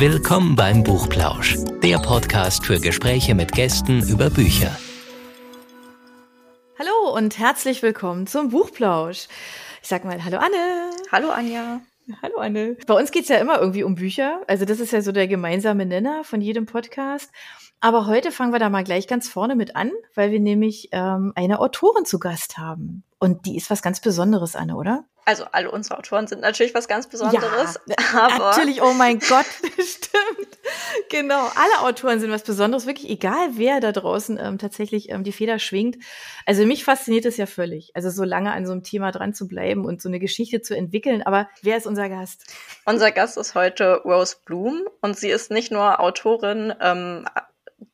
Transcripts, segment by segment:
Willkommen beim Buchplausch, der Podcast für Gespräche mit Gästen über Bücher. Hallo und herzlich willkommen zum Buchplausch. Ich sag mal Hallo Anne. Hallo Anja. Hallo Anne. Bei uns geht's ja immer irgendwie um Bücher. Also das ist ja so der gemeinsame Nenner von jedem Podcast. Aber heute fangen wir da mal gleich ganz vorne mit an, weil wir nämlich ähm, eine Autorin zu Gast haben. Und die ist was ganz Besonderes, Anne, oder? Also alle unsere Autoren sind natürlich was ganz Besonderes. Ja, aber natürlich, oh mein Gott, stimmt. Genau, alle Autoren sind was Besonderes, wirklich egal, wer da draußen ähm, tatsächlich ähm, die Feder schwingt. Also mich fasziniert es ja völlig, also so lange an so einem Thema dran zu bleiben und so eine Geschichte zu entwickeln. Aber wer ist unser Gast? Unser Gast ist heute Rose Bloom und sie ist nicht nur Autorin, ähm,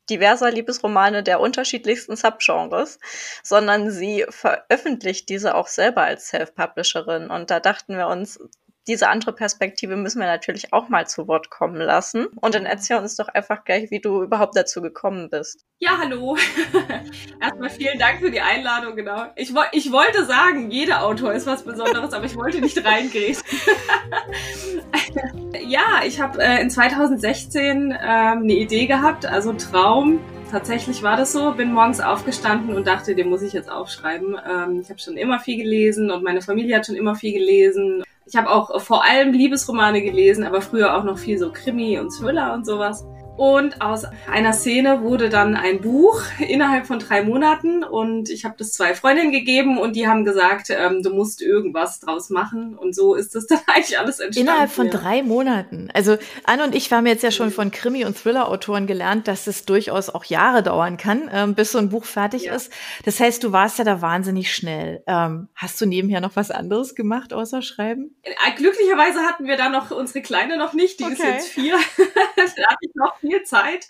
diverser Liebesromane der unterschiedlichsten Subgenres, sondern sie veröffentlicht diese auch selber als Self-Publisherin. Und da dachten wir uns, diese andere Perspektive müssen wir natürlich auch mal zu Wort kommen lassen. Und dann erzähl uns doch einfach gleich, wie du überhaupt dazu gekommen bist. Ja, hallo. Erstmal vielen Dank für die Einladung, genau. Ich, ich wollte sagen, jeder Autor ist was Besonderes, aber ich wollte nicht reingehen. ja, ich habe äh, in 2016 ähm, eine Idee gehabt, also Traum. Tatsächlich war das so. Bin morgens aufgestanden und dachte, den muss ich jetzt aufschreiben. Ähm, ich habe schon immer viel gelesen und meine Familie hat schon immer viel gelesen. Ich habe auch vor allem Liebesromane gelesen, aber früher auch noch viel so Krimi und Thriller und sowas. Und aus einer Szene wurde dann ein Buch innerhalb von drei Monaten und ich habe das zwei Freundinnen gegeben und die haben gesagt, ähm, du musst irgendwas draus machen und so ist das dann eigentlich alles entstanden. Innerhalb von ja. drei Monaten. Also Anne und ich haben jetzt ja schon von Krimi- und Thriller-Autoren gelernt, dass es durchaus auch Jahre dauern kann, ähm, bis so ein Buch fertig ja. ist. Das heißt, du warst ja da wahnsinnig schnell. Ähm, hast du nebenher noch was anderes gemacht außer Schreiben? Äh, glücklicherweise hatten wir da noch unsere Kleine noch nicht, die okay. ist jetzt vier. da hatte ich noch viel Zeit.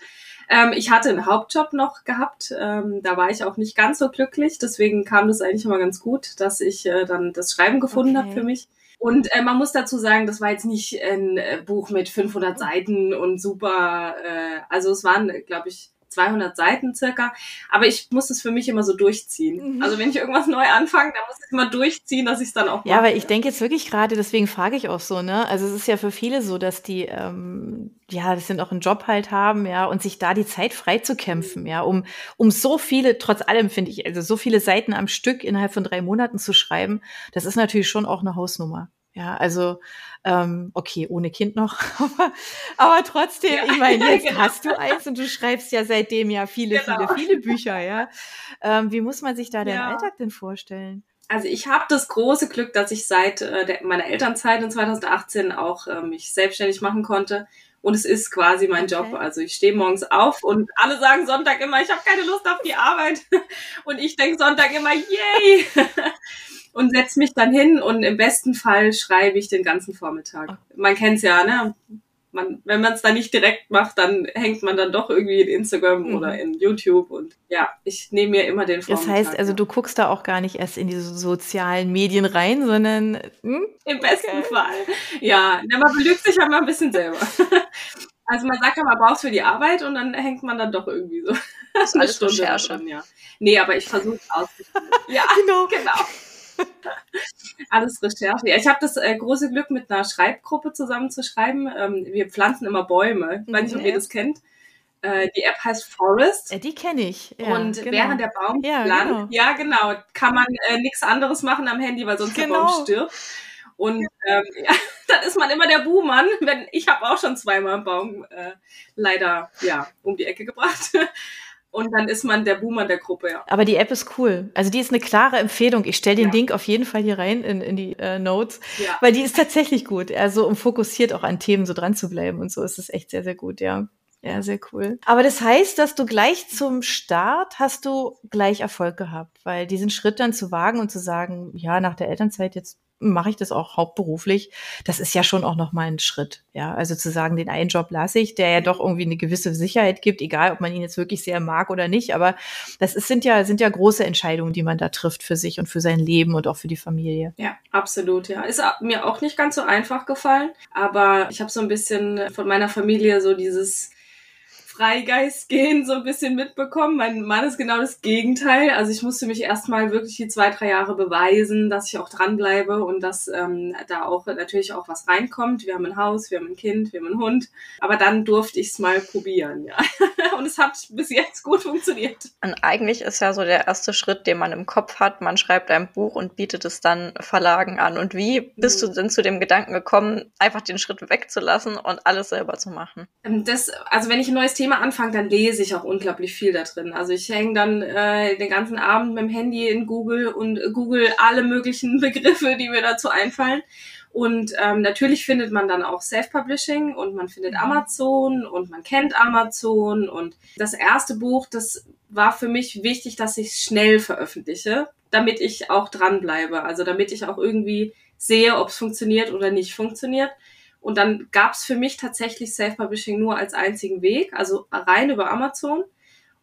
Ähm, ich hatte einen Hauptjob noch gehabt, ähm, da war ich auch nicht ganz so glücklich, deswegen kam das eigentlich immer ganz gut, dass ich äh, dann das Schreiben gefunden okay. habe für mich. Und äh, man muss dazu sagen, das war jetzt nicht ein äh, Buch mit 500 Seiten und super, äh, also es waren, glaube ich, 200 Seiten circa. Aber ich muss es für mich immer so durchziehen. Mhm. Also wenn ich irgendwas neu anfange, dann muss ich immer durchziehen, dass ich es dann auch mache. Ja, aber ich denke jetzt wirklich gerade, deswegen frage ich auch so, ne? Also es ist ja für viele so, dass die, ähm, ja, das sind auch einen Job halt haben, ja, und sich da die Zeit frei zu kämpfen, ja, um, um so viele, trotz allem finde ich, also so viele Seiten am Stück innerhalb von drei Monaten zu schreiben, das ist natürlich schon auch eine Hausnummer. Ja, also ähm, okay, ohne Kind noch, aber, aber trotzdem, ja, ich meine, jetzt genau. hast du eins und du schreibst ja seitdem ja viele, genau. viele, viele Bücher, ja. Ähm, wie muss man sich da ja. den Alltag denn vorstellen? Also ich habe das große Glück, dass ich seit äh, der, meiner Elternzeit in 2018 auch äh, mich selbstständig machen konnte. Und es ist quasi mein okay. Job. Also ich stehe morgens auf und alle sagen Sonntag immer, ich habe keine Lust auf die Arbeit. Und ich denke Sonntag immer, yay! Und setze mich dann hin und im besten Fall schreibe ich den ganzen Vormittag. Man kennt's ja, ne? Man, wenn man es dann nicht direkt macht, dann hängt man dann doch irgendwie in Instagram mhm. oder in YouTube und ja, ich nehme mir immer den Vormittag. Das heißt, also du guckst da auch gar nicht erst in diese sozialen Medien rein, sondern hm? im besten okay. Fall. Ja, man belügt sich halt mal ein bisschen selber. Also man sagt ja, man braucht für die Arbeit und dann hängt man dann doch irgendwie so. Das ist alles Stunde Recherche. Drin, ja. Nee, aber ich versuche es auszuprobieren. Ja, genau. genau. Alles Recherche. Ja, ich habe das äh, große Glück, mit einer Schreibgruppe zusammen zu schreiben. Ähm, wir pflanzen immer Bäume. Ich weiß nicht, ob ihr das kennt. Äh, die App heißt Forest. Ja, die kenne ich. Ja, und genau. während der Baum ja, pflanzt, genau. ja genau, kann man äh, nichts anderes machen am Handy, weil sonst genau. der Baum genau. stirbt. Und ähm, ja, dann ist man immer der Buhmann. Wenn, ich habe auch schon zweimal einen Baum äh, leider ja um die Ecke gebracht. Und dann ist man der Boomer der Gruppe, ja. Aber die App ist cool. Also die ist eine klare Empfehlung. Ich stelle den ja. Link auf jeden Fall hier rein in, in die äh, Notes, ja. weil die ist tatsächlich gut. Also um fokussiert auch an Themen so dran zu bleiben und so ist es echt sehr, sehr gut, ja. Ja, sehr cool. Aber das heißt, dass du gleich zum Start hast du gleich Erfolg gehabt, weil diesen Schritt dann zu wagen und zu sagen, ja, nach der Elternzeit jetzt mache ich das auch hauptberuflich. Das ist ja schon auch noch mal ein Schritt. Ja, also zu sagen, den einen Job lasse ich, der ja doch irgendwie eine gewisse Sicherheit gibt, egal ob man ihn jetzt wirklich sehr mag oder nicht. Aber das ist, sind ja, sind ja große Entscheidungen, die man da trifft für sich und für sein Leben und auch für die Familie. Ja, absolut. Ja, ist mir auch nicht ganz so einfach gefallen. Aber ich habe so ein bisschen von meiner Familie so dieses Freigeist-Gehen so ein bisschen mitbekommen. Mein Mann ist genau das Gegenteil. Also ich musste mich erstmal wirklich die zwei, drei Jahre beweisen, dass ich auch dranbleibe und dass ähm, da auch natürlich auch was reinkommt. Wir haben ein Haus, wir haben ein Kind, wir haben einen Hund. Aber dann durfte ich es mal probieren, ja. und es hat bis jetzt gut funktioniert. Und eigentlich ist ja so der erste Schritt, den man im Kopf hat. Man schreibt ein Buch und bietet es dann Verlagen an. Und wie bist mhm. du denn zu dem Gedanken gekommen, einfach den Schritt wegzulassen und alles selber zu machen? Ähm, das, also wenn ich ein neues Thema anfange, dann lese ich auch unglaublich viel da drin. Also ich hänge dann äh, den ganzen Abend mit dem Handy in Google und google alle möglichen Begriffe, die mir dazu einfallen. Und ähm, natürlich findet man dann auch Self-Publishing und man findet mhm. Amazon und man kennt Amazon. Und das erste Buch, das war für mich wichtig, dass ich schnell veröffentliche, damit ich auch dranbleibe. Also damit ich auch irgendwie sehe, ob es funktioniert oder nicht funktioniert. Und dann gab es für mich tatsächlich Self-Publishing nur als einzigen Weg, also rein über Amazon.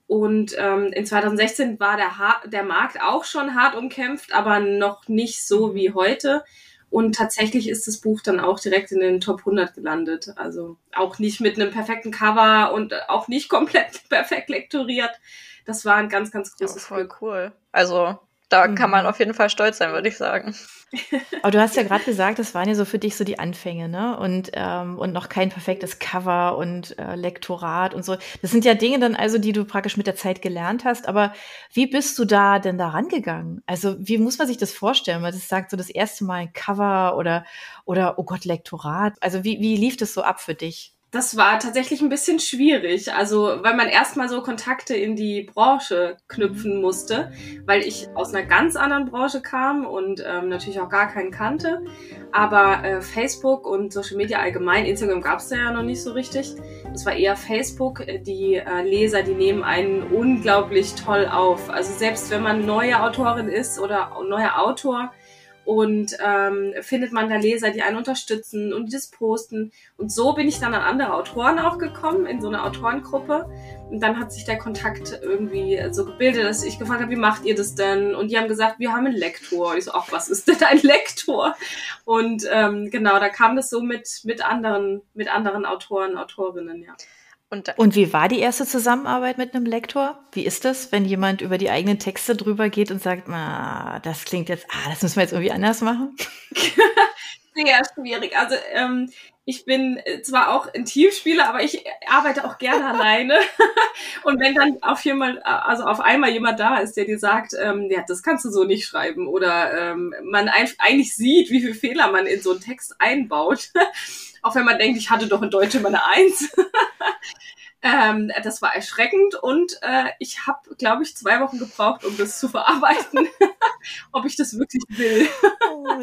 Und ähm, in 2016 war der, ha der Markt auch schon hart umkämpft, aber noch nicht so wie heute. Und tatsächlich ist das Buch dann auch direkt in den Top 100 gelandet. Also auch nicht mit einem perfekten Cover und auch nicht komplett perfekt lektoriert. Das war ein ganz, ganz großes ja, voll Glück. cool. Also da mhm. kann man mhm. auf jeden Fall stolz sein, würde ich sagen. Aber du hast ja gerade gesagt, das waren ja so für dich so die Anfänge, ne? Und, ähm, und noch kein perfektes Cover und äh, Lektorat und so. Das sind ja Dinge dann also, die du praktisch mit der Zeit gelernt hast. Aber wie bist du da denn da rangegangen? Also, wie muss man sich das vorstellen? Weil das sagt so das erste Mal ein Cover oder, oder, oh Gott, Lektorat. Also, wie, wie lief das so ab für dich? Das war tatsächlich ein bisschen schwierig. Also, weil man erstmal so Kontakte in die Branche knüpfen musste, weil ich aus einer ganz anderen Branche kam und ähm, natürlich auch gar keinen kannte. Aber äh, Facebook und Social Media allgemein, Instagram gab es da ja noch nicht so richtig. Es war eher Facebook. Die äh, Leser, die nehmen einen unglaublich toll auf. Also selbst wenn man neue Autorin ist oder neuer Autor, und ähm, findet man da Leser, die einen unterstützen und die das posten. Und so bin ich dann an andere Autoren auch gekommen, in so eine Autorengruppe. Und dann hat sich der Kontakt irgendwie so gebildet, dass ich gefragt habe, wie macht ihr das denn? Und die haben gesagt, wir haben einen Lektor. Und ich so, ach, was ist denn ein Lektor? Und ähm, genau, da kam das so mit, mit anderen, mit anderen Autoren, Autorinnen, ja. Und, und, wie war die erste Zusammenarbeit mit einem Lektor? Wie ist das, wenn jemand über die eigenen Texte drüber geht und sagt, na, das klingt jetzt, ah, das müssen wir jetzt irgendwie anders machen? Sehr schwierig. Also ähm, ich bin zwar auch ein Teamspieler, aber ich arbeite auch gerne alleine. und wenn dann auf jemand, also auf einmal jemand da ist, der dir sagt, ähm, ja, das kannst du so nicht schreiben, oder ähm, man eigentlich sieht, wie viele Fehler man in so einen Text einbaut, auch wenn man denkt, ich hatte doch in Deutsch immer eine Eins. ähm, das war erschreckend und äh, ich habe, glaube ich, zwei Wochen gebraucht, um das zu verarbeiten, ob ich das wirklich will.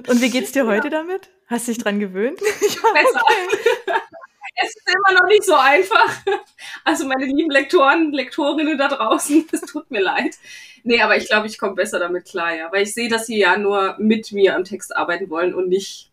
und wie geht's dir heute ja. damit? Hast du dich dran gewöhnt? Besser. es ist immer noch nicht so einfach. Also meine lieben Lektoren, Lektorinnen da draußen, es tut mir leid. Nee, aber ich glaube, ich komme besser damit klar, ja. Weil ich sehe, dass sie ja nur mit mir am Text arbeiten wollen und nicht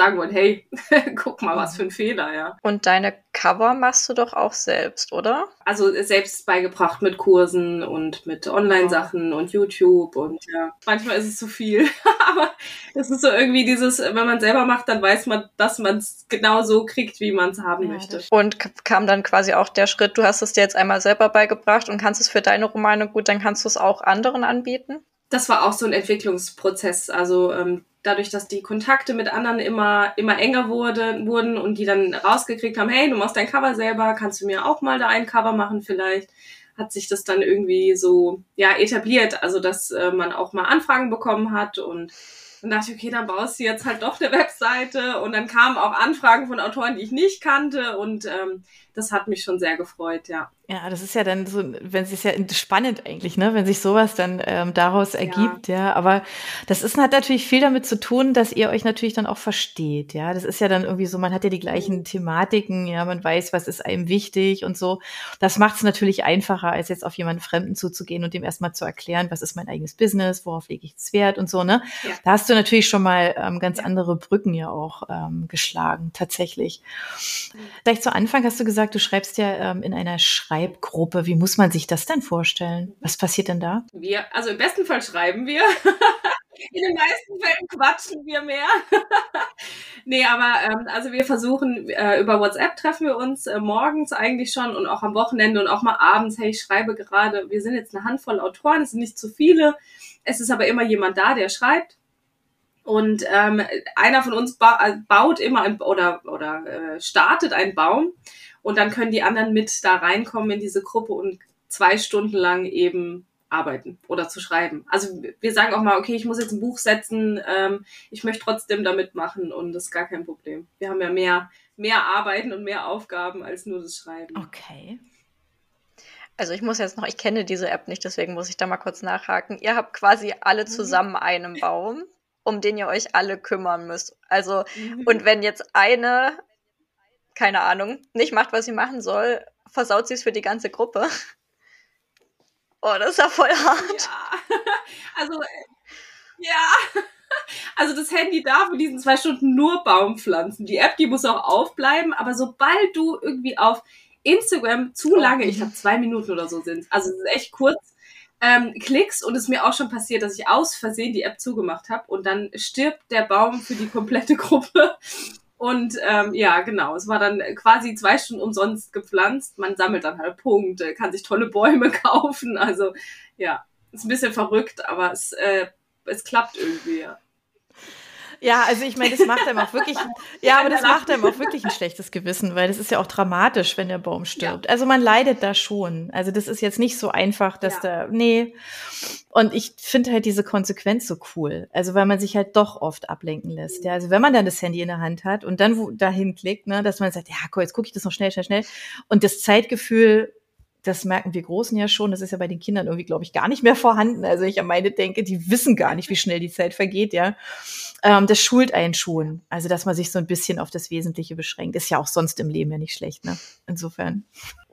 sagen wollen, hey, guck mal, was für ein Fehler, ja. Und deine Cover machst du doch auch selbst, oder? Also selbst beigebracht mit Kursen und mit Online-Sachen und YouTube und ja, manchmal ist es zu viel. Aber es ist so irgendwie dieses, wenn man selber macht, dann weiß man, dass man es genau so kriegt, wie man es haben ja, möchte. Und kam dann quasi auch der Schritt, du hast es dir jetzt einmal selber beigebracht und kannst es für deine Romane gut, dann kannst du es auch anderen anbieten? das war auch so ein Entwicklungsprozess. Also ähm, dadurch, dass die Kontakte mit anderen immer, immer enger wurde, wurden und die dann rausgekriegt haben, hey, du machst dein Cover selber, kannst du mir auch mal da ein Cover machen vielleicht, hat sich das dann irgendwie so ja etabliert, also dass äh, man auch mal Anfragen bekommen hat und dann dachte ich, okay, dann baust du jetzt halt doch eine Webseite. Und dann kamen auch Anfragen von Autoren, die ich nicht kannte. Und ähm, das hat mich schon sehr gefreut, ja. Ja, das ist ja dann so, wenn es ist ja spannend eigentlich, ne, wenn sich sowas dann ähm, daraus ergibt, ja. ja. Aber das ist hat natürlich viel damit zu tun, dass ihr euch natürlich dann auch versteht, ja. Das ist ja dann irgendwie so, man hat ja die gleichen mhm. Thematiken, ja, man weiß, was ist einem wichtig und so. Das macht es natürlich einfacher, als jetzt auf jemanden Fremden zuzugehen und dem erstmal zu erklären, was ist mein eigenes Business, worauf lege ich es Wert und so, ne. Ja. Da hast du natürlich schon mal ähm, ganz andere Brücken ja auch ähm, geschlagen, tatsächlich. Mhm. Vielleicht zu Anfang hast du gesagt, du schreibst ja ähm, in einer Schreib Schreibgruppe. Wie muss man sich das denn vorstellen? Was passiert denn da? Wir, also im besten Fall schreiben wir. In den meisten Fällen quatschen wir mehr. nee, aber ähm, also wir versuchen, äh, über WhatsApp treffen wir uns äh, morgens eigentlich schon und auch am Wochenende und auch mal abends, hey, ich schreibe gerade, wir sind jetzt eine Handvoll Autoren, es sind nicht zu viele, es ist aber immer jemand da, der schreibt. Und ähm, einer von uns ba baut immer ein, oder, oder äh, startet einen Baum und dann können die anderen mit da reinkommen in diese Gruppe und zwei Stunden lang eben arbeiten oder zu schreiben. Also wir sagen auch mal, okay, ich muss jetzt ein Buch setzen, ähm, ich möchte trotzdem damit machen und das ist gar kein Problem. Wir haben ja mehr, mehr Arbeiten und mehr Aufgaben als nur das Schreiben. Okay. Also ich muss jetzt noch, ich kenne diese App nicht, deswegen muss ich da mal kurz nachhaken. Ihr habt quasi alle mhm. zusammen einen Baum, um den ihr euch alle kümmern müsst. Also, mhm. und wenn jetzt eine, keine Ahnung, nicht macht, was sie machen soll, versaut sie es für die ganze Gruppe. Oh, das ist ja voll hart. Ja. Also, ja. Also das Handy darf in diesen zwei Stunden nur Baumpflanzen. Die App, die muss auch aufbleiben, aber sobald du irgendwie auf Instagram zu oh. lange, ich glaube zwei Minuten oder so sind, also echt kurz, ähm, klickst und es mir auch schon passiert, dass ich aus Versehen die App zugemacht habe und dann stirbt der Baum für die komplette Gruppe. Und ähm, ja, genau, es war dann quasi zwei Stunden umsonst gepflanzt. Man sammelt dann halt Punkte, kann sich tolle Bäume kaufen. Also ja, ist ein bisschen verrückt, aber es, äh, es klappt irgendwie. Ja. Ja, also ich meine, das macht einem auch wirklich, ja, aber das macht einem auch wirklich ein schlechtes Gewissen, weil das ist ja auch dramatisch, wenn der Baum stirbt. Ja. Also man leidet da schon. Also das ist jetzt nicht so einfach, dass ja. da, nee. Und ich finde halt diese Konsequenz so cool. Also weil man sich halt doch oft ablenken lässt. Ja, also wenn man dann das Handy in der Hand hat und dann wo, dahin klickt, ne, dass man sagt, ja, cool, jetzt gucke ich das noch schnell, schnell, schnell. Und das Zeitgefühl das merken wir Großen ja schon, das ist ja bei den Kindern irgendwie, glaube ich, gar nicht mehr vorhanden. Also ich an meine denke, die wissen gar nicht, wie schnell die Zeit vergeht, ja. Ähm, das schult einen schon. Also, dass man sich so ein bisschen auf das Wesentliche beschränkt, ist ja auch sonst im Leben ja nicht schlecht, ne? Insofern.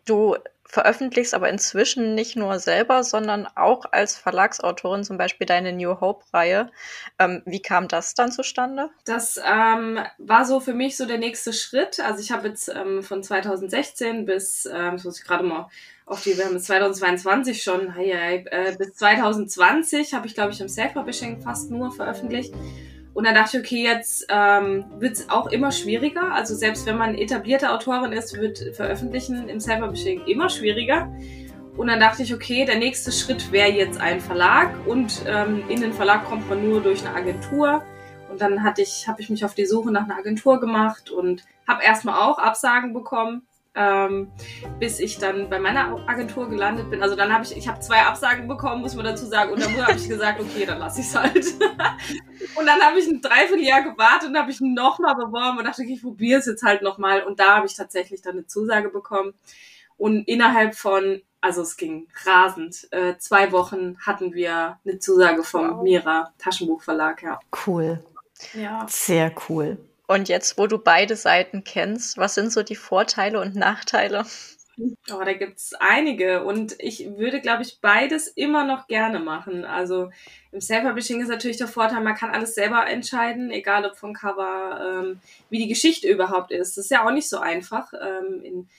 Du veröffentlichst aber inzwischen nicht nur selber, sondern auch als Verlagsautorin, zum Beispiel deine New Hope-Reihe. Ähm, wie kam das dann zustande? Das ähm, war so für mich so der nächste Schritt. Also ich habe jetzt ähm, von 2016 bis, ähm, das muss ich gerade mal auf die, wir haben 2022 schon, hey, hey, äh, bis 2020 habe ich, glaube ich, im Self-Publishing fast nur veröffentlicht. Und dann dachte ich, okay, jetzt ähm, wird es auch immer schwieriger. Also selbst wenn man etablierte Autorin ist, wird Veröffentlichen im Self-Publishing immer schwieriger. Und dann dachte ich, okay, der nächste Schritt wäre jetzt ein Verlag und ähm, in den Verlag kommt man nur durch eine Agentur. Und dann hatte ich, habe ich mich auf die Suche nach einer Agentur gemacht und habe erstmal auch Absagen bekommen ähm, bis ich dann bei meiner Agentur gelandet bin. Also dann habe ich, ich habe zwei Absagen bekommen, muss man dazu sagen. Und dann habe ich gesagt, okay, dann lasse ich es halt. und dann habe ich ein Dreivierteljahr gewartet und habe ich nochmal beworben und dachte, okay, ich probiere es jetzt halt nochmal. Und da habe ich tatsächlich dann eine Zusage bekommen. Und innerhalb von, also es ging rasend, äh, zwei Wochen hatten wir eine Zusage vom wow. Mira Taschenbuchverlag, ja. Cool. Ja. Sehr cool. Und jetzt, wo du beide Seiten kennst, was sind so die Vorteile und Nachteile? Oh, da gibt's einige und ich würde, glaube ich, beides immer noch gerne machen. Also im Self-Publishing ist natürlich der Vorteil, man kann alles selber entscheiden, egal ob vom Cover, ähm, wie die Geschichte überhaupt ist. Das ist ja auch nicht so einfach. Ähm, in,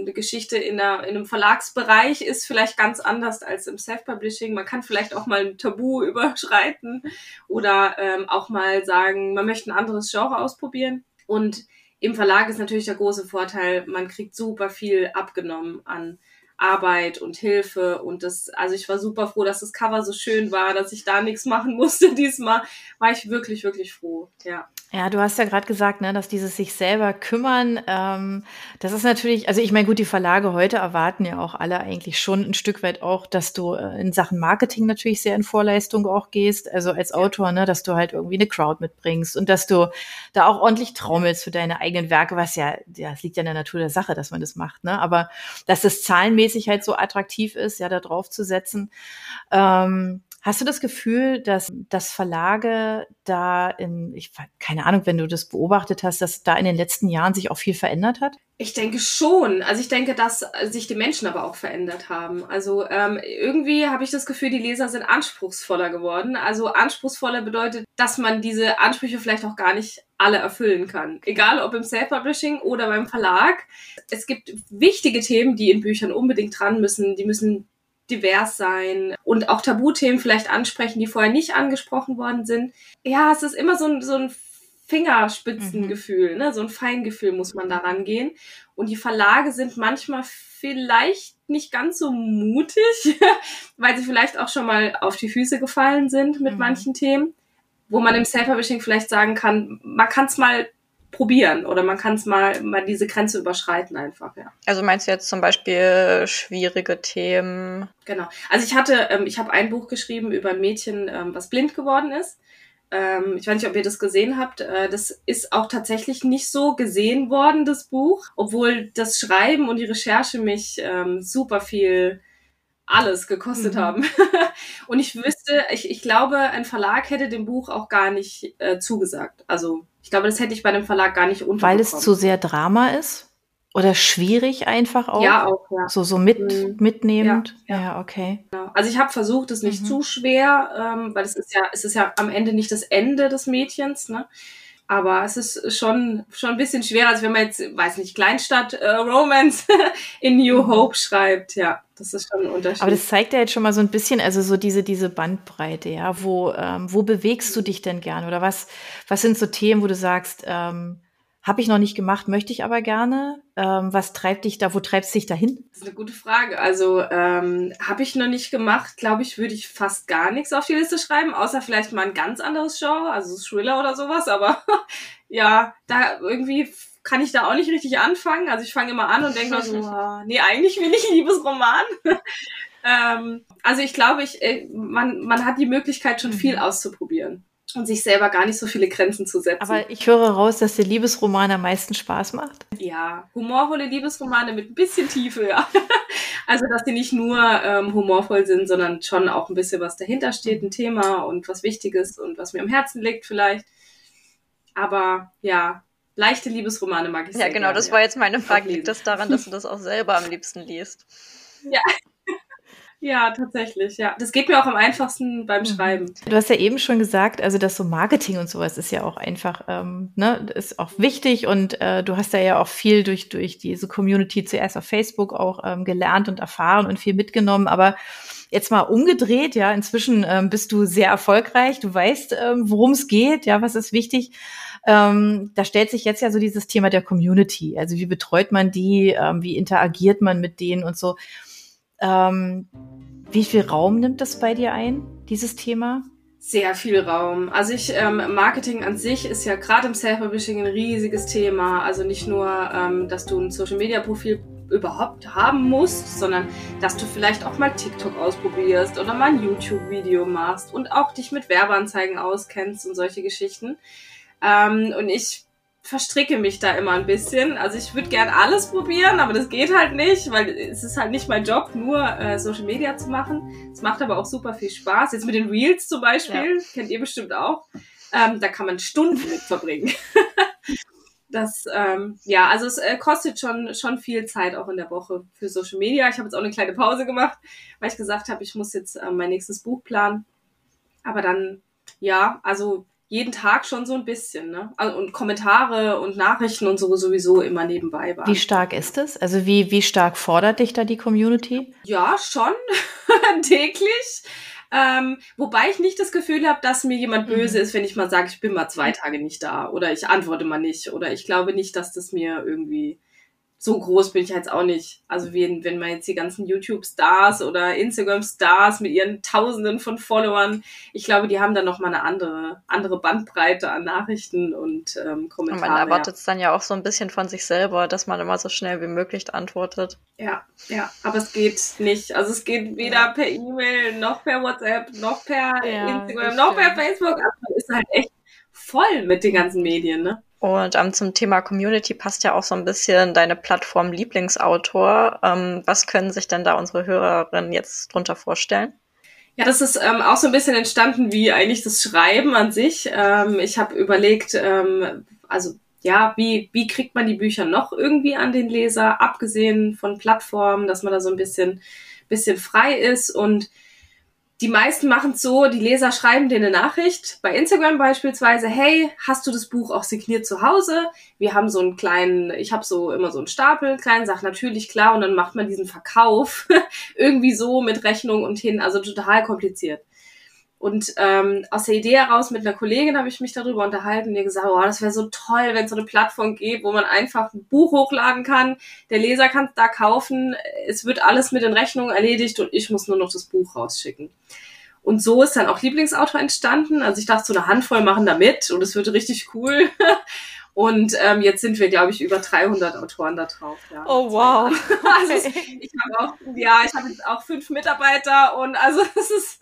eine Geschichte in, einer, in einem Verlagsbereich ist vielleicht ganz anders als im Self-Publishing. Man kann vielleicht auch mal ein Tabu überschreiten oder ähm, auch mal sagen, man möchte ein anderes Genre ausprobieren. Und im Verlag ist natürlich der große Vorteil, man kriegt super viel abgenommen an Arbeit und Hilfe und das, also ich war super froh, dass das Cover so schön war, dass ich da nichts machen musste diesmal, war ich wirklich, wirklich froh, ja. Ja, du hast ja gerade gesagt, ne, dass dieses sich selber kümmern, ähm, das ist natürlich, also ich meine, gut, die Verlage heute erwarten ja auch alle eigentlich schon ein Stück weit auch, dass du äh, in Sachen Marketing natürlich sehr in Vorleistung auch gehst, also als Autor, ne, dass du halt irgendwie eine Crowd mitbringst und dass du da auch ordentlich trommelst für deine eigenen Werke, was ja, ja, das liegt ja in der Natur der Sache, dass man das macht, ne, aber dass das zahlenmäßig halt so attraktiv ist, ja, da drauf zu setzen, ähm, Hast du das Gefühl, dass, dass Verlage da in, ich keine Ahnung, wenn du das beobachtet hast, dass da in den letzten Jahren sich auch viel verändert hat? Ich denke schon. Also ich denke, dass sich die Menschen aber auch verändert haben. Also ähm, irgendwie habe ich das Gefühl, die Leser sind anspruchsvoller geworden. Also anspruchsvoller bedeutet, dass man diese Ansprüche vielleicht auch gar nicht alle erfüllen kann. Egal ob im Self-Publishing oder beim Verlag. Es gibt wichtige Themen, die in Büchern unbedingt dran müssen. Die müssen divers sein und auch Tabuthemen vielleicht ansprechen, die vorher nicht angesprochen worden sind. Ja, es ist immer so ein, so ein Fingerspitzengefühl, mhm. ne? so ein Feingefühl muss man daran gehen. Und die Verlage sind manchmal vielleicht nicht ganz so mutig, weil sie vielleicht auch schon mal auf die Füße gefallen sind mit mhm. manchen Themen, wo man im Self-Publishing vielleicht sagen kann, man kann es mal probieren oder man kann es mal, mal diese Grenze überschreiten einfach, ja. Also meinst du jetzt zum Beispiel schwierige Themen? Genau. Also ich hatte, ähm, ich habe ein Buch geschrieben über ein Mädchen, ähm, was blind geworden ist. Ähm, ich weiß nicht, ob ihr das gesehen habt. Äh, das ist auch tatsächlich nicht so gesehen worden, das Buch, obwohl das Schreiben und die Recherche mich ähm, super viel alles gekostet mhm. haben. und ich wüsste, ich, ich glaube, ein Verlag hätte dem Buch auch gar nicht äh, zugesagt. Also ich glaube, das hätte ich bei dem Verlag gar nicht unterbekommen. Weil es zu sehr Drama ist? Oder schwierig einfach auch? Ja, auch, ja. So, so mit, mhm. mitnehmend? Ja, ja. ja okay. Genau. Also ich habe versucht, es nicht mhm. zu schwer, ähm, weil es ist ja, es ist ja am Ende nicht das Ende des Mädchens, ne? Aber es ist schon, schon ein bisschen schwerer, als wenn man jetzt, weiß nicht, Kleinstadt äh, Romance in New mhm. Hope schreibt. Ja, das ist schon ein Unterschied. Aber das zeigt ja jetzt schon mal so ein bisschen, also so diese, diese Bandbreite, ja. Wo, ähm, wo bewegst du dich denn gern? Oder was, was sind so Themen, wo du sagst, ähm, habe ich noch nicht gemacht, möchte ich aber gerne. Ähm, was treibt dich da, wo treibst du dich dahin? Das ist eine gute Frage. Also ähm, habe ich noch nicht gemacht, glaube ich, würde ich fast gar nichts auf die Liste schreiben, außer vielleicht mal ein ganz anderes Genre, also Thriller oder sowas. Aber ja, da irgendwie kann ich da auch nicht richtig anfangen. Also ich fange immer an und denke mir so, oh, nee, eigentlich will ich Liebesroman. ähm, also ich glaube, ich, äh, man, man hat die Möglichkeit, schon viel mhm. auszuprobieren und sich selber gar nicht so viele Grenzen zu setzen. Aber ich höre raus, dass der Liebesroman am meisten Spaß macht. Ja, humorvolle Liebesromane mit ein bisschen Tiefe, ja. Also, dass die nicht nur ähm, humorvoll sind, sondern schon auch ein bisschen was dahinter steht, ein Thema und was Wichtiges und was mir am Herzen liegt vielleicht. Aber ja, leichte Liebesromane mag ich ja, sehr. Ja, genau, gerne, das war jetzt meine Frage. Liegt das daran, dass du das auch selber am liebsten liest? Ja, ja, tatsächlich, ja. Das geht mir auch am einfachsten beim mhm. Schreiben. Du hast ja eben schon gesagt, also das so Marketing und sowas ist ja auch einfach, ähm, ne, ist auch wichtig und äh, du hast da ja auch viel durch, durch diese Community zuerst auf Facebook auch ähm, gelernt und erfahren und viel mitgenommen, aber jetzt mal umgedreht, ja, inzwischen ähm, bist du sehr erfolgreich, du weißt, ähm, worum es geht, ja, was ist wichtig. Ähm, da stellt sich jetzt ja so dieses Thema der Community. Also wie betreut man die, ähm, wie interagiert man mit denen und so. Ähm, wie viel Raum nimmt das bei dir ein, dieses Thema? Sehr viel Raum. Also ich, ähm, Marketing an sich ist ja gerade im Self-Publishing ein riesiges Thema. Also nicht nur, ähm, dass du ein Social-Media-Profil überhaupt haben musst, sondern dass du vielleicht auch mal TikTok ausprobierst oder mal ein YouTube-Video machst und auch dich mit Werbeanzeigen auskennst und solche Geschichten. Ähm, und ich verstricke mich da immer ein bisschen. Also ich würde gern alles probieren, aber das geht halt nicht, weil es ist halt nicht mein Job, nur äh, Social Media zu machen. Es macht aber auch super viel Spaß. Jetzt mit den Reels zum Beispiel, ja. kennt ihr bestimmt auch. Ähm, da kann man Stunden mit verbringen. das, ähm, ja, also es äh, kostet schon, schon viel Zeit auch in der Woche für Social Media. Ich habe jetzt auch eine kleine Pause gemacht, weil ich gesagt habe, ich muss jetzt äh, mein nächstes Buch planen. Aber dann, ja, also jeden Tag schon so ein bisschen, ne? Also, und Kommentare und Nachrichten und so sowieso immer nebenbei waren. Wie stark ist es? Also wie, wie stark fordert dich da die Community? Ja, schon. täglich. Ähm, wobei ich nicht das Gefühl habe, dass mir jemand mhm. böse mhm. ist, wenn ich mal sage, ich bin mal zwei Tage nicht da oder ich antworte mal nicht oder ich glaube nicht, dass das mir irgendwie so groß bin ich jetzt auch nicht. Also wenn, wenn man jetzt die ganzen YouTube-Stars oder Instagram-Stars mit ihren Tausenden von Followern, ich glaube, die haben dann noch mal eine andere, andere Bandbreite an Nachrichten und ähm, Kommentaren. Und man erwartet es ja. dann ja auch so ein bisschen von sich selber, dass man immer so schnell wie möglich antwortet. Ja, ja, aber es geht nicht. Also es geht weder ja. per E-Mail, noch per WhatsApp, noch per ja, Instagram, noch per Facebook. Also man ist halt echt voll mit den ganzen Medien, ne? Und ähm, zum Thema Community passt ja auch so ein bisschen deine Plattform Lieblingsautor. Ähm, was können sich denn da unsere Hörerinnen jetzt drunter vorstellen? Ja, das ist ähm, auch so ein bisschen entstanden wie eigentlich das Schreiben an sich. Ähm, ich habe überlegt, ähm, also ja, wie, wie kriegt man die Bücher noch irgendwie an den Leser, abgesehen von Plattformen, dass man da so ein bisschen, bisschen frei ist und die meisten machen es so, die Leser schreiben dir eine Nachricht, bei Instagram beispielsweise, hey, hast du das Buch auch signiert zu Hause? Wir haben so einen kleinen, ich habe so immer so einen Stapel, kleinen, sag natürlich klar, und dann macht man diesen Verkauf irgendwie so mit Rechnung und hin, also total kompliziert. Und ähm, aus der Idee heraus mit einer Kollegin habe ich mich darüber unterhalten und ihr gesagt, oh, das wäre so toll, wenn es so eine Plattform gibt, wo man einfach ein Buch hochladen kann, der Leser kann es da kaufen, es wird alles mit den Rechnungen erledigt und ich muss nur noch das Buch rausschicken. Und so ist dann auch Lieblingsautor entstanden. Also ich dachte, so eine Handvoll machen da mit und es wird richtig cool. Und ähm, jetzt sind wir, glaube ich, über 300 Autoren da drauf. Ja. Oh wow. also ich habe auch, ja, ich habe jetzt auch fünf Mitarbeiter und also das ist,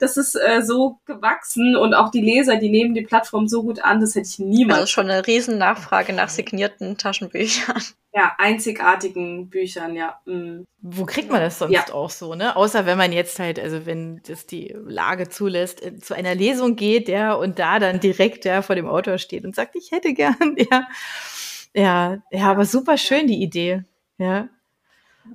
das ist äh, so gewachsen und auch die Leser, die nehmen die Plattform so gut an, das hätte ich niemals. Also schon eine riesen Nachfrage nach signierten Taschenbüchern. Ja, einzigartigen Büchern, ja. Mhm. Wo kriegt man das sonst ja. auch so, ne? Außer wenn man jetzt halt, also wenn das die Lage zulässt, äh, zu einer Lesung geht, ja, und da dann direkt ja vor dem Autor steht und sagt, ich hätte gern, ja. Ja, ja, aber super schön die Idee. Ja.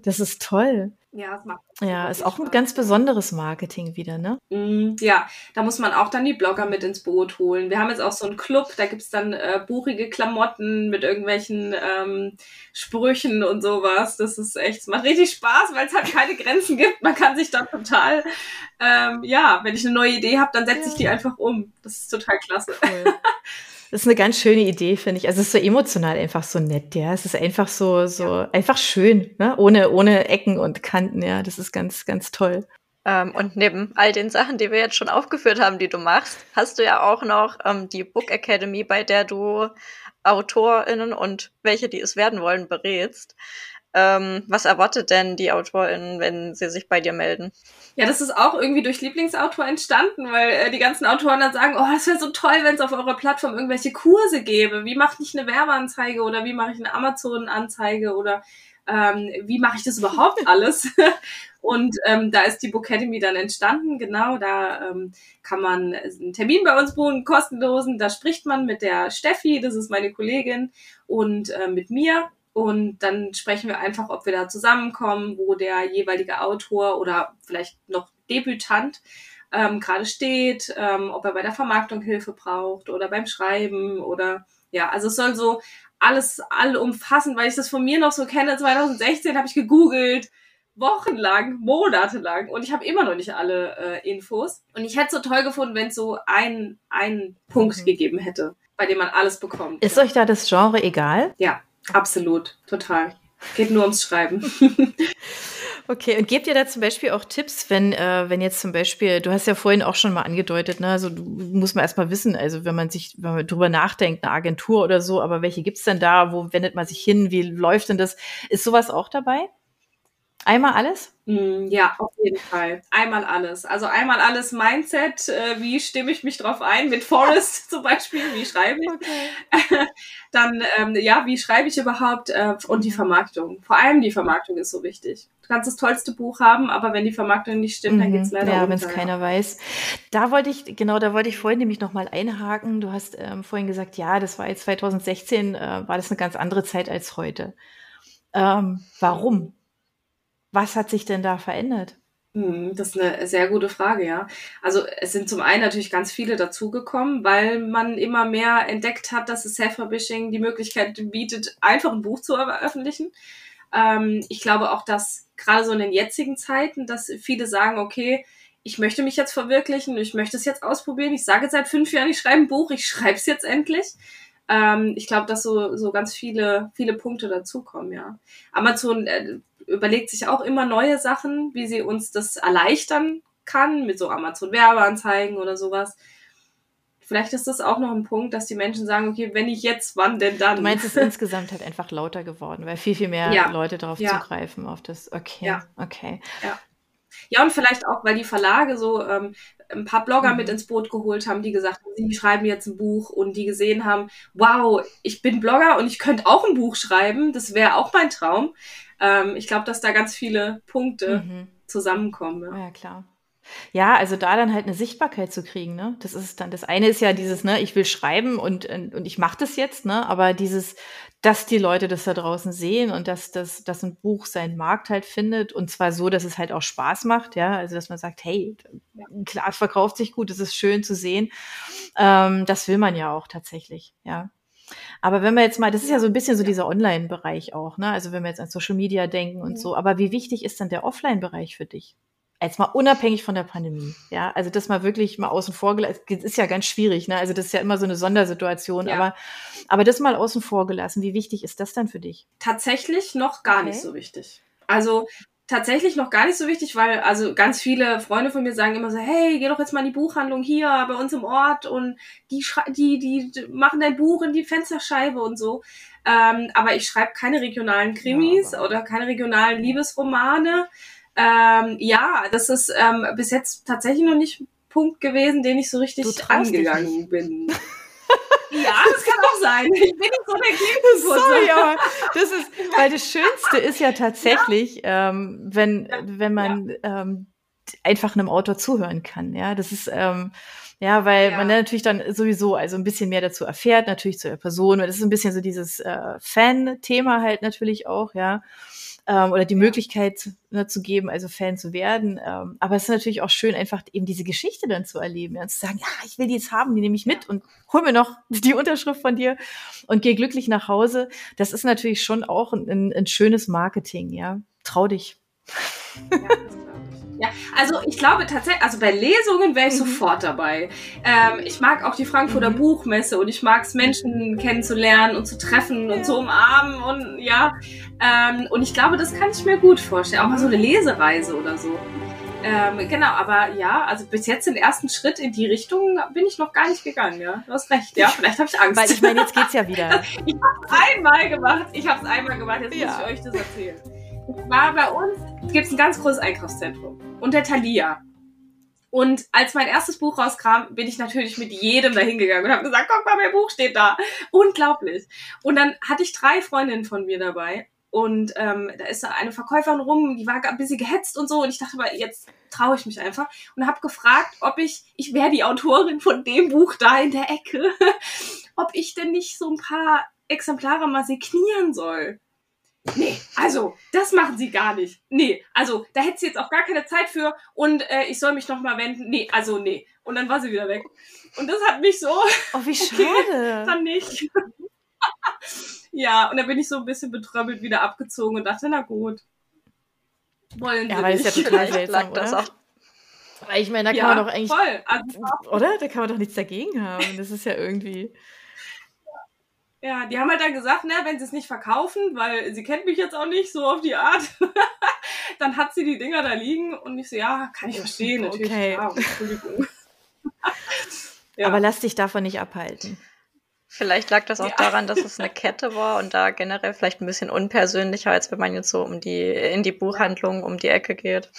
Das ist toll. Ja, es macht. Ja, ist auch ein ganz besonderes Marketing wieder, ne? Mm, ja, da muss man auch dann die Blogger mit ins Boot holen. Wir haben jetzt auch so einen Club, da gibt's dann äh, buchige Klamotten mit irgendwelchen ähm, Sprüchen und sowas. Das ist echt, es macht richtig Spaß, weil es halt keine Grenzen gibt. Man kann sich da total, ähm, ja, wenn ich eine neue Idee habe, dann setze ich die einfach um. Das ist total klasse. Cool. Das ist eine ganz schöne Idee, finde ich. Also es ist so emotional einfach so nett, ja. Es ist einfach so, so ja. einfach schön, ne? Ohne, ohne Ecken und Kanten, ja. Das ist ganz, ganz toll. Ähm, und neben all den Sachen, die wir jetzt schon aufgeführt haben, die du machst, hast du ja auch noch ähm, die Book Academy, bei der du AutorInnen und welche, die es werden wollen, berätst. Ähm, was erwartet denn die AutorInnen, wenn sie sich bei dir melden? Ja, das ist auch irgendwie durch Lieblingsautor entstanden, weil äh, die ganzen Autoren dann sagen, oh, das wäre so toll, wenn es auf eurer Plattform irgendwelche Kurse gäbe. Wie mache ich eine Werbeanzeige oder wie mache ich eine Amazon-Anzeige oder ähm, wie mache ich das überhaupt alles? Und ähm, da ist die Bookademy dann entstanden. Genau, da ähm, kann man einen Termin bei uns buchen, kostenlosen. Da spricht man mit der Steffi, das ist meine Kollegin, und äh, mit mir. Und dann sprechen wir einfach, ob wir da zusammenkommen, wo der jeweilige Autor oder vielleicht noch Debütant ähm, gerade steht, ähm, ob er bei der Vermarktung Hilfe braucht oder beim Schreiben oder ja, also es soll so alles allumfassen, weil ich das von mir noch so kenne. 2016 habe ich gegoogelt, wochenlang, monatelang und ich habe immer noch nicht alle äh, Infos. Und ich hätte es so toll gefunden, wenn es so einen, einen Punkt mhm. gegeben hätte, bei dem man alles bekommt. Ist euch da das Genre egal? Ja, Absolut, total. Geht nur ums Schreiben. Okay, und gebt ihr da zum Beispiel auch Tipps, wenn, äh, wenn jetzt zum Beispiel, du hast ja vorhin auch schon mal angedeutet, ne, also du, muss man erstmal wissen, also wenn man sich, wenn man drüber nachdenkt, eine Agentur oder so, aber welche gibt's denn da, wo wendet man sich hin, wie läuft denn das? Ist sowas auch dabei? Einmal alles? Mm, ja, auf jeden Fall. Einmal alles. Also einmal alles Mindset. Äh, wie stimme ich mich drauf ein? Mit Forest zum Beispiel. Wie schreibe ich? Okay. Dann, ähm, ja, wie schreibe ich überhaupt? Äh, und die mhm. Vermarktung. Vor allem die Vermarktung ist so wichtig. Du kannst das tollste Buch haben, aber wenn die Vermarktung nicht stimmt, mhm. dann geht's leider Ja, wenn es keiner weiß. Da wollte ich, genau, da wollte ich vorhin nämlich nochmal einhaken. Du hast ähm, vorhin gesagt, ja, das war jetzt 2016, äh, war das eine ganz andere Zeit als heute. Ähm, warum? Was hat sich denn da verändert? Hm, das ist eine sehr gute Frage, ja. Also es sind zum einen natürlich ganz viele dazugekommen, weil man immer mehr entdeckt hat, dass es Self-Publishing die Möglichkeit bietet, einfach ein Buch zu veröffentlichen. Ähm, ich glaube auch, dass gerade so in den jetzigen Zeiten, dass viele sagen, okay, ich möchte mich jetzt verwirklichen, ich möchte es jetzt ausprobieren. Ich sage seit fünf Jahren, ich schreibe ein Buch, ich schreibe es jetzt endlich. Ähm, ich glaube, dass so, so ganz viele, viele Punkte dazukommen, ja. Amazon äh, überlegt sich auch immer neue Sachen, wie sie uns das erleichtern kann, mit so Amazon-Werbeanzeigen oder sowas. Vielleicht ist das auch noch ein Punkt, dass die Menschen sagen, okay, wenn ich jetzt, wann denn dann? Du meinst, es ist insgesamt halt einfach lauter geworden, weil viel, viel mehr ja. Leute darauf ja. zugreifen, auf das, okay, ja. okay. Ja. Ja, und vielleicht auch, weil die Verlage so ähm, ein paar Blogger mhm. mit ins Boot geholt haben, die gesagt haben, sie schreiben jetzt ein Buch und die gesehen haben, wow, ich bin Blogger und ich könnte auch ein Buch schreiben, das wäre auch mein Traum. Ähm, ich glaube, dass da ganz viele Punkte mhm. zusammenkommen. Ja. ja, klar. Ja, also da dann halt eine Sichtbarkeit zu kriegen, ne? Das ist dann, das eine ist ja dieses, ne, ich will schreiben und, und ich mache das jetzt, ne? Aber dieses, dass die Leute das da draußen sehen und dass, das, dass ein Buch seinen Markt halt findet und zwar so, dass es halt auch Spaß macht, ja, also dass man sagt, hey, klar, es verkauft sich gut, es ist schön zu sehen, ähm, das will man ja auch tatsächlich, ja. Aber wenn wir jetzt mal, das ist ja so ein bisschen so dieser Online-Bereich auch, ne? Also wenn wir jetzt an Social Media denken und so, aber wie wichtig ist dann der Offline-Bereich für dich? jetzt mal unabhängig von der Pandemie, ja, also das mal wirklich mal außen vor gelassen, ist ja ganz schwierig, ne? Also das ist ja immer so eine Sondersituation, ja. aber, aber das mal außen vor gelassen, wie wichtig ist das dann für dich? Tatsächlich noch gar okay. nicht so wichtig. Also tatsächlich noch gar nicht so wichtig, weil also ganz viele Freunde von mir sagen immer so, hey, geh doch jetzt mal in die Buchhandlung hier bei uns im Ort und die die die machen dein Buch in die Fensterscheibe und so. Ähm, aber ich schreibe keine regionalen Krimis ja, oder keine regionalen Liebesromane. Ähm, ja, das ist ähm, bis jetzt tatsächlich noch nicht ein Punkt gewesen, den ich so richtig angegangen bin. Ja, das kann auch sein. Ich bin nicht so der. Sorry, aber das ist, weil das Schönste ist ja tatsächlich, ja. Ähm, wenn, wenn man ja. ähm, einfach einem Autor zuhören kann. Ja, das ist, ähm, ja, weil man dann natürlich dann sowieso also ein bisschen mehr dazu erfährt, natürlich zu der Person. Das ist ein bisschen so dieses äh, Fan-Thema halt natürlich auch, ja ähm, oder die Möglichkeit ne, zu geben, also Fan zu werden. Ähm, aber es ist natürlich auch schön, einfach eben diese Geschichte dann zu erleben ja, und zu sagen, ja, ich will die jetzt haben, die nehme ich mit und hol mir noch die Unterschrift von dir und gehe glücklich nach Hause. Das ist natürlich schon auch ein, ein schönes Marketing, ja. Trau dich. Ja, ja, also ich glaube tatsächlich, also bei Lesungen wäre ich mhm. sofort dabei. Ähm, ich mag auch die Frankfurter mhm. Buchmesse und ich mag es, Menschen kennenzulernen und zu treffen und zu umarmen und ja. Ähm, und ich glaube, das kann ich mir gut vorstellen. Auch mal so eine Lesereise oder so. Ähm, genau, aber ja, also bis jetzt den ersten Schritt in die Richtung bin ich noch gar nicht gegangen, ja. Du hast recht, ja. Vielleicht habe ich Angst. Weil ich meine, jetzt geht's ja wieder. ich habe es einmal gemacht. Ich habe es einmal gemacht, jetzt ja. muss ich euch das erzählen. Ich war bei uns, gibt es ein ganz großes Einkaufszentrum. Und der Thalia. Und als mein erstes Buch rauskam, bin ich natürlich mit jedem dahin gegangen und habe gesagt, guck mal, mein Buch steht da. Unglaublich. Und dann hatte ich drei Freundinnen von mir dabei. Und ähm, da ist eine Verkäuferin rum, die war ein bisschen gehetzt und so. Und ich dachte aber, jetzt traue ich mich einfach. Und habe gefragt, ob ich, ich wäre die Autorin von dem Buch da in der Ecke, ob ich denn nicht so ein paar Exemplare mal signieren soll. Nee, also, das machen sie gar nicht. Nee, also, da hätte sie jetzt auch gar keine Zeit für und äh, ich soll mich nochmal wenden. Nee, also, nee. Und dann war sie wieder weg. Und das hat mich so. Oh, wie schade. Okay, dann nicht. ja, und dann bin ich so ein bisschen betröppelt wieder abgezogen und dachte, na gut. Wollen ja, weil es ja total seltsam, oder? Das auch. Ich meine, da kann ja, man doch eigentlich. Voll. Also, oder? Da kann man doch nichts dagegen haben. Das ist ja irgendwie. Ja, die haben halt dann gesagt, ne, wenn sie es nicht verkaufen, weil sie kennt mich jetzt auch nicht so auf die Art, dann hat sie die Dinger da liegen und ich so, ja, kann ich verstehen, natürlich. Okay. Ja, Entschuldigung. ja. Aber lass dich davon nicht abhalten. Vielleicht lag das auch ja. daran, dass es eine Kette war und da generell vielleicht ein bisschen unpersönlicher, als wenn man jetzt so um die, in die Buchhandlung um die Ecke geht.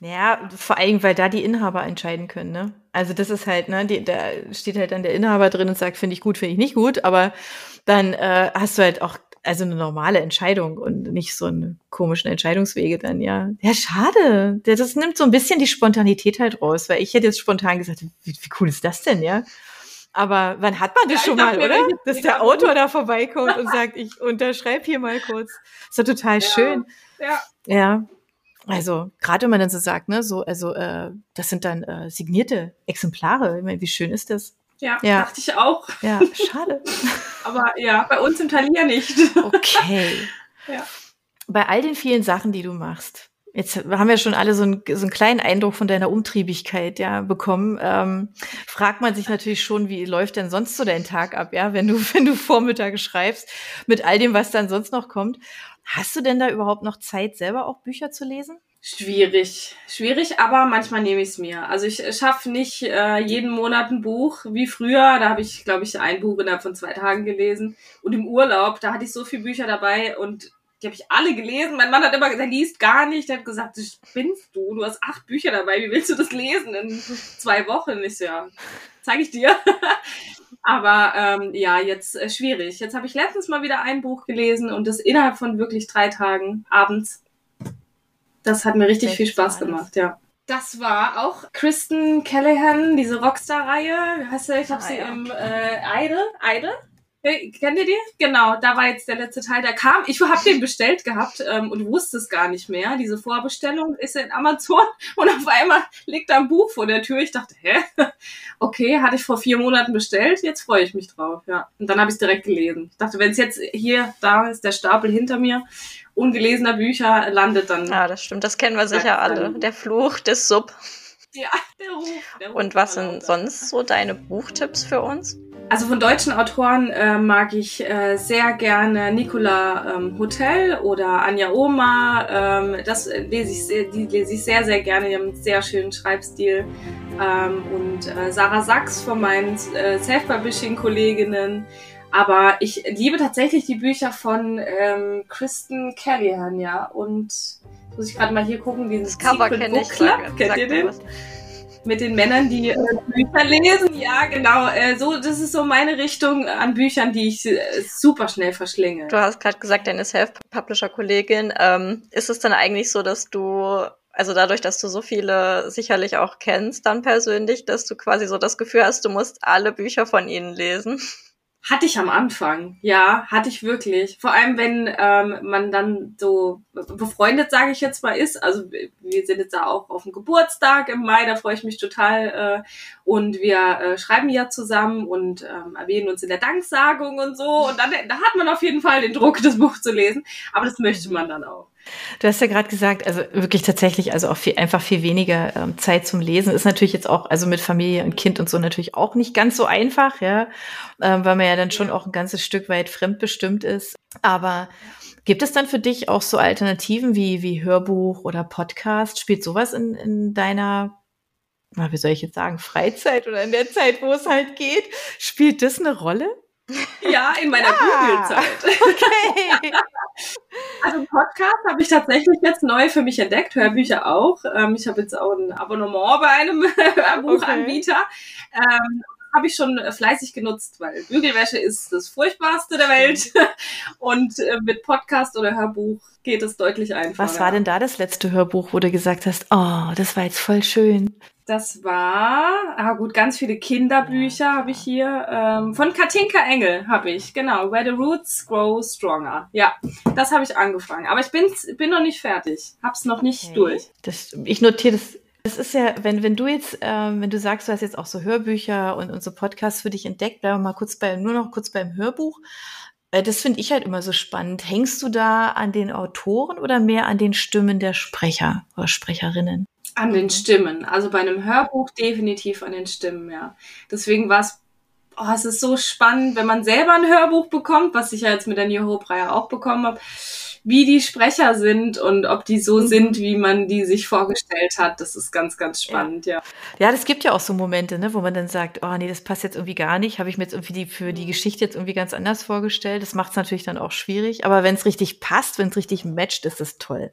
Ja, vor allem, weil da die Inhaber entscheiden können, ne? Also das ist halt, ne, die, da steht halt dann der Inhaber drin und sagt, finde ich gut, finde ich nicht gut, aber dann äh, hast du halt auch also eine normale Entscheidung und nicht so einen komischen Entscheidungswege dann, ja. Ja, schade. Das nimmt so ein bisschen die Spontanität halt raus, weil ich hätte jetzt spontan gesagt, wie, wie cool ist das denn, ja? Aber wann hat man das ja, schon mal, oder? Dass der Autor da vorbeikommt und sagt, ich unterschreibe hier mal kurz. Ist doch total ja, schön. Ja. Ja. Also, gerade wenn man dann so sagt, ne, so, also, äh, das sind dann äh, signierte Exemplare. Ich meine, wie schön ist das? Ja, ja, dachte ich auch. Ja, schade. Aber ja, bei uns im Thalia nicht. okay. Ja. Bei all den vielen Sachen, die du machst, jetzt haben wir schon alle so, ein, so einen kleinen Eindruck von deiner Umtriebigkeit ja bekommen. Ähm, fragt man sich natürlich schon, wie läuft denn sonst so dein Tag ab, ja, wenn du wenn du Vormittag schreibst mit all dem, was dann sonst noch kommt. Hast du denn da überhaupt noch Zeit, selber auch Bücher zu lesen? Schwierig, schwierig, aber manchmal nehme ich es mir. Also ich schaffe nicht äh, jeden Monat ein Buch wie früher. Da habe ich, glaube ich, ein Buch innerhalb von zwei Tagen gelesen. Und im Urlaub, da hatte ich so viele Bücher dabei und die habe ich alle gelesen. Mein Mann hat immer gesagt, er liest gar nicht. Der hat gesagt, du spinnst du, du hast acht Bücher dabei, wie willst du das lesen in zwei Wochen? Ich so, ja, zeige ich dir. Aber ähm, ja, jetzt äh, schwierig. Jetzt habe ich letztens mal wieder ein Buch gelesen und das innerhalb von wirklich drei Tagen abends. Das hat mir richtig viel Spaß gemacht, ja. Das war auch Kristen Callahan, diese Rockstar-Reihe. Wie heißt sie? Ich habe ah, sie ja. im äh, Idol. Idol? Kennt ihr die? Genau, da war jetzt der letzte Teil. Der kam, ich habe den bestellt gehabt ähm, und wusste es gar nicht mehr. Diese Vorbestellung ist in Amazon und auf einmal liegt da ein Buch vor der Tür. Ich dachte, hä? Okay, hatte ich vor vier Monaten bestellt, jetzt freue ich mich drauf. Ja. Und dann habe ich es direkt gelesen. Ich dachte, wenn es jetzt hier, da ist der Stapel hinter mir, ungelesener Bücher landet dann. Ja, das stimmt, das kennen wir sicher alle. Der Fluch des Sub. Ja, der Ruf. Der Ruf und was sind sonst so deine Buchtipps für uns? Also von deutschen Autoren äh, mag ich äh, sehr gerne Nicola ähm, Hotel oder Anja Oma. Ähm, das lese ich sehr, die lese ich sehr, sehr gerne. Die haben einen sehr schönen Schreibstil. Ähm, und äh, Sarah Sachs von meinen äh, Self-Publishing-Kolleginnen. Aber ich liebe tatsächlich die Bücher von ähm, Kristen Callahan, ja. Und muss ich gerade mal hier gucken, dieses Cover kenne ich. Club. Kennt ihr den? Was mit den Männern, die äh, Bücher lesen. Ja, genau. Äh, so, das ist so meine Richtung an Büchern, die ich äh, super schnell verschlinge. Du hast gerade gesagt, deine Self-Publisher-Kollegin. Ähm, ist es dann eigentlich so, dass du also dadurch, dass du so viele sicherlich auch kennst dann persönlich, dass du quasi so das Gefühl hast, du musst alle Bücher von ihnen lesen. Hatte ich am Anfang, ja, hatte ich wirklich. Vor allem, wenn ähm, man dann so befreundet, sage ich jetzt mal, ist. Also wir sind jetzt da auch auf dem Geburtstag im Mai, da freue ich mich total. Äh, und wir äh, schreiben ja zusammen und ähm, erwähnen uns in der Danksagung und so. Und dann da hat man auf jeden Fall den Druck, das Buch zu lesen. Aber das möchte man dann auch. Du hast ja gerade gesagt, also wirklich tatsächlich, also auch viel, einfach viel weniger ähm, Zeit zum Lesen ist natürlich jetzt auch, also mit Familie und Kind und so natürlich auch nicht ganz so einfach, ja, ähm, weil man ja dann schon auch ein ganzes Stück weit fremdbestimmt ist. Aber gibt es dann für dich auch so Alternativen wie, wie Hörbuch oder Podcast? Spielt sowas in, in deiner, na, wie soll ich jetzt sagen, Freizeit oder in der Zeit, wo es halt geht? Spielt das eine Rolle? Ja, in meiner ja. Google-Zeit. Okay. Also Podcast habe ich tatsächlich jetzt neu für mich entdeckt, Hörbücher auch. Ähm, ich habe jetzt auch ein Abonnement bei einem Hörbuchanbieter. Okay. Ähm, habe ich schon fleißig genutzt, weil Bügelwäsche ist das Furchtbarste der Welt. Und äh, mit Podcast oder Hörbuch geht es deutlich einfacher. Was war denn da das letzte Hörbuch, wo du gesagt hast, oh, das war jetzt voll schön? Das war, ah gut, ganz viele Kinderbücher habe ich hier. Ähm, von Katinka Engel habe ich, genau. Where the Roots Grow Stronger. Ja, das habe ich angefangen. Aber ich bin, bin noch nicht fertig. Hab's noch nicht okay. durch. Das, ich notiere das. Das ist ja, wenn, wenn du jetzt, ähm, wenn du sagst, du hast jetzt auch so Hörbücher und, und so Podcasts für dich entdeckt, bleiben wir mal kurz bei, nur noch kurz beim Hörbuch. Äh, das finde ich halt immer so spannend. Hängst du da an den Autoren oder mehr an den Stimmen der Sprecher oder Sprecherinnen? An den mhm. Stimmen. Also bei einem Hörbuch definitiv an den Stimmen, ja. Deswegen war es, oh, es ist so spannend, wenn man selber ein Hörbuch bekommt, was ich ja jetzt mit der New Hope-Reihe auch bekommen habe, wie die Sprecher sind und ob die so mhm. sind, wie man die sich vorgestellt hat. Das ist ganz, ganz spannend, ja. Ja, das gibt ja auch so Momente, ne, wo man dann sagt, oh nee, das passt jetzt irgendwie gar nicht. Habe ich mir jetzt irgendwie die, für die Geschichte jetzt irgendwie ganz anders vorgestellt. Das macht es natürlich dann auch schwierig. Aber wenn es richtig passt, wenn es richtig matcht, ist es toll.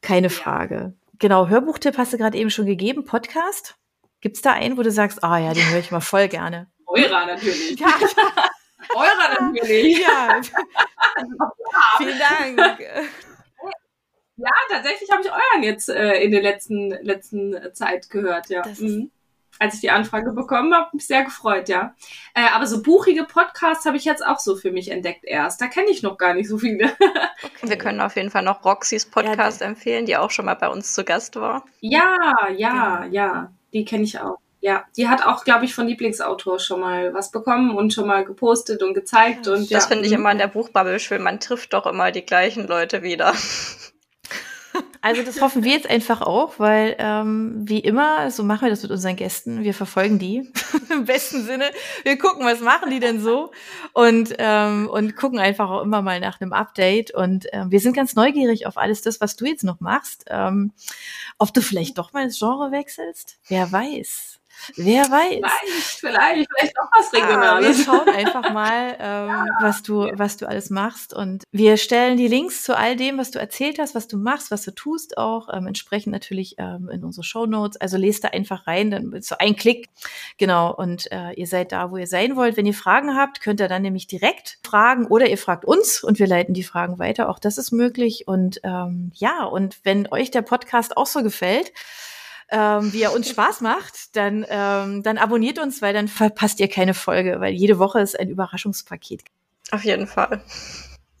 Keine Frage. Genau, Hörbuchtipp hast du gerade eben schon gegeben. Podcast? Gibt es da einen, wo du sagst, ah oh, ja, den höre ich mal voll gerne? Eurer natürlich. Ja. Eurer natürlich. Ja. Vielen Dank. Ja, tatsächlich habe ich euren jetzt äh, in der letzten, letzten Zeit gehört, ja. Das mhm als ich die Anfrage bekommen habe, mich sehr gefreut, ja. Äh, aber so buchige Podcasts habe ich jetzt auch so für mich entdeckt erst. Da kenne ich noch gar nicht so viele. okay. Wir können auf jeden Fall noch Roxys Podcast ja, empfehlen, die auch schon mal bei uns zu Gast war. Ja, ja, ja. Die kenne ich auch. Ja, die hat auch, glaube ich, von Lieblingsautor schon mal was bekommen und schon mal gepostet und gezeigt. und Das finde ich immer in der Buchbubble schön. Man trifft doch immer die gleichen Leute wieder. Also das hoffen wir jetzt einfach auch, weil ähm, wie immer, so machen wir das mit unseren Gästen. Wir verfolgen die im besten Sinne. Wir gucken, was machen die denn so und ähm, und gucken einfach auch immer mal nach einem Update. Und ähm, wir sind ganz neugierig auf alles das, was du jetzt noch machst. Ähm, ob du vielleicht doch mal das Genre wechselst? Wer weiß. Wer weiß. Vielleicht, vielleicht, vielleicht auch was Regionales. Ah, wir schauen einfach mal, ähm, ja, was du, was du alles machst. Und wir stellen die Links zu all dem, was du erzählt hast, was du machst, was du tust, auch ähm, entsprechend natürlich ähm, in unsere Show Notes. Also lest da einfach rein, dann so ein Klick. Genau. Und äh, ihr seid da, wo ihr sein wollt. Wenn ihr Fragen habt, könnt ihr dann nämlich direkt fragen oder ihr fragt uns und wir leiten die Fragen weiter. Auch das ist möglich. Und ähm, ja, und wenn euch der Podcast auch so gefällt, ähm, wie er uns Spaß macht, dann, ähm, dann abonniert uns, weil dann verpasst ihr keine Folge, weil jede Woche ist ein Überraschungspaket. Auf jeden Fall.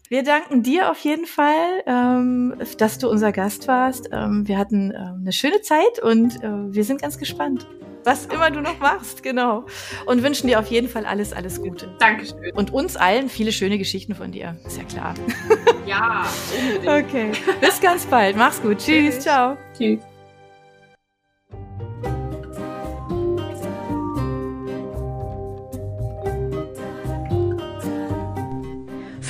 Wir danken dir auf jeden Fall, ähm, dass du unser Gast warst. Ähm, wir hatten ähm, eine schöne Zeit und äh, wir sind ganz gespannt, was immer du noch machst, genau. Und wünschen dir auf jeden Fall alles, alles Gute. Dankeschön. Und uns allen viele schöne Geschichten von dir, ist ja klar. Ja. okay. Bis ganz bald. Mach's gut. Tschüss. Tschüss. Ciao. Tschüss.